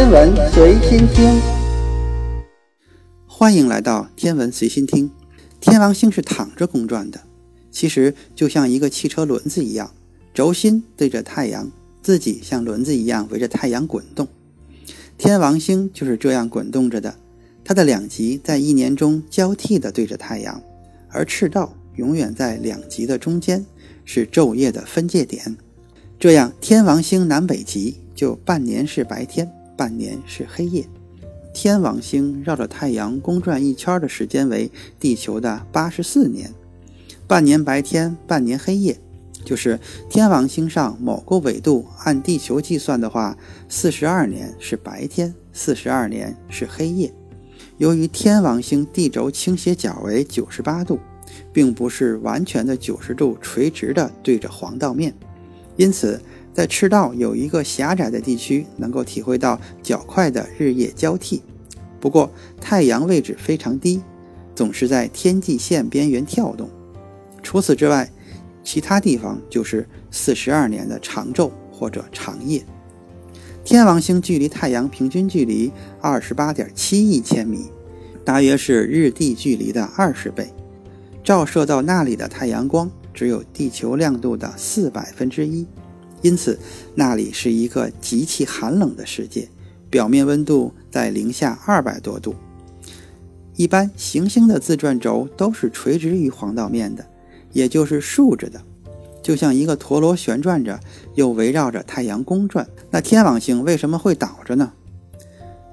天文随心听，欢迎来到天文随心听。天王星是躺着公转的，其实就像一个汽车轮子一样，轴心对着太阳，自己像轮子一样围着太阳滚动。天王星就是这样滚动着的，它的两极在一年中交替的对着太阳，而赤道永远在两极的中间，是昼夜的分界点。这样，天王星南北极就半年是白天，半年是黑夜。天王星绕着太阳公转一圈的时间为地球的八十四年，半年白天，半年黑夜，就是天王星上某个纬度按地球计算的话，四十二年是白天，四十二年是黑夜。由于天王星地轴倾斜角为九十八度，并不是完全的九十度垂直的对着黄道面。因此，在赤道有一个狭窄的地区，能够体会到较快的日夜交替。不过，太阳位置非常低，总是在天际线边缘跳动。除此之外，其他地方就是四十二年的长昼或者长夜。天王星距离太阳平均距离二十八点七亿千米，大约是日地距离的二十倍。照射到那里的太阳光。只有地球亮度的四百分之一，因此那里是一个极其寒冷的世界，表面温度在零下二百多度。一般行星的自转轴都是垂直于黄道面的，也就是竖着的，就像一个陀螺旋转着，又围绕着太阳公转。那天王星为什么会倒着呢？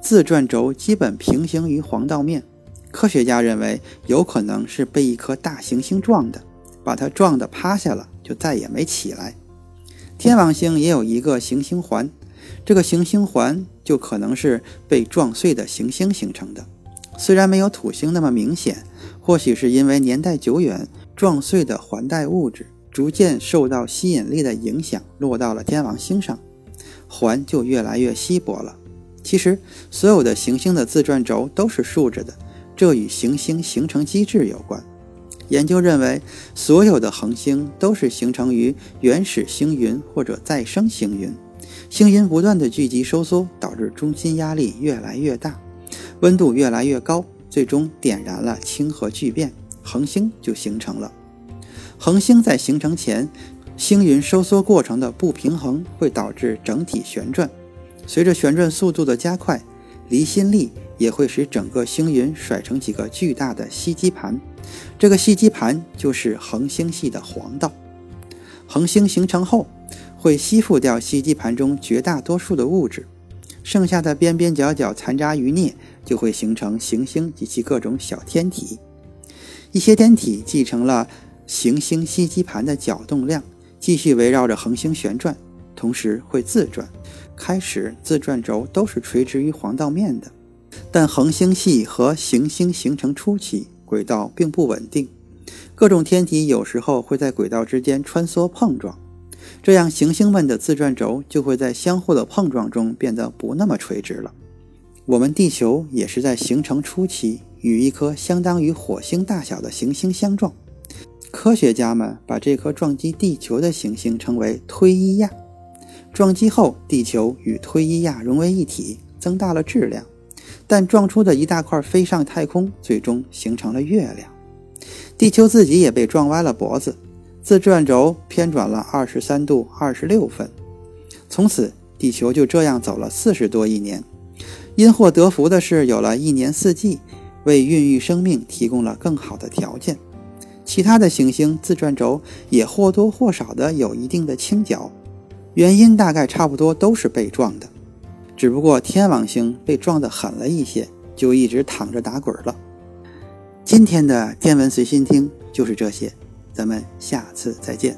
自转轴基本平行于黄道面，科学家认为有可能是被一颗大行星撞的。把它撞得趴下了，就再也没起来。天王星也有一个行星环，这个行星环就可能是被撞碎的行星形成的。虽然没有土星那么明显，或许是因为年代久远，撞碎的环带物质逐渐受到吸引力的影响，落到了天王星上，环就越来越稀薄了。其实，所有的行星的自转轴都是竖着的，这与行星形成机制有关。研究认为，所有的恒星都是形成于原始星云或者再生星云，星云不断的聚集收缩，导致中心压力越来越大，温度越来越高，最终点燃了氢核聚变，恒星就形成了。恒星在形成前，星云收缩过程的不平衡会导致整体旋转，随着旋转速度的加快，离心力也会使整个星云甩成几个巨大的吸积盘。这个吸积盘就是恒星系的黄道。恒星形成后，会吸附掉吸积盘中绝大多数的物质，剩下的边边角角残渣余孽就会形成行星及其各种小天体。一些天体继承了行星吸积盘的角动量，继续围绕着恒星旋转，同时会自转。开始自转轴都是垂直于黄道面的，但恒星系和行星形成初期。轨道并不稳定，各种天体有时候会在轨道之间穿梭碰撞，这样行星们的自转轴就会在相互的碰撞中变得不那么垂直了。我们地球也是在形成初期与一颗相当于火星大小的行星相撞，科学家们把这颗撞击地球的行星称为推伊亚。撞击后，地球与推伊亚融为一体，增大了质量。但撞出的一大块飞上太空，最终形成了月亮。地球自己也被撞歪了脖子，自转轴偏转了二十三度二十六分。从此，地球就这样走了四十多亿年。因祸得福的是，有了一年四季，为孕育生命提供了更好的条件。其他的行星自转轴也或多或少的有一定的倾角，原因大概差不多都是被撞的。只不过天王星被撞得狠了一些，就一直躺着打滚了。今天的天文随心听就是这些，咱们下次再见。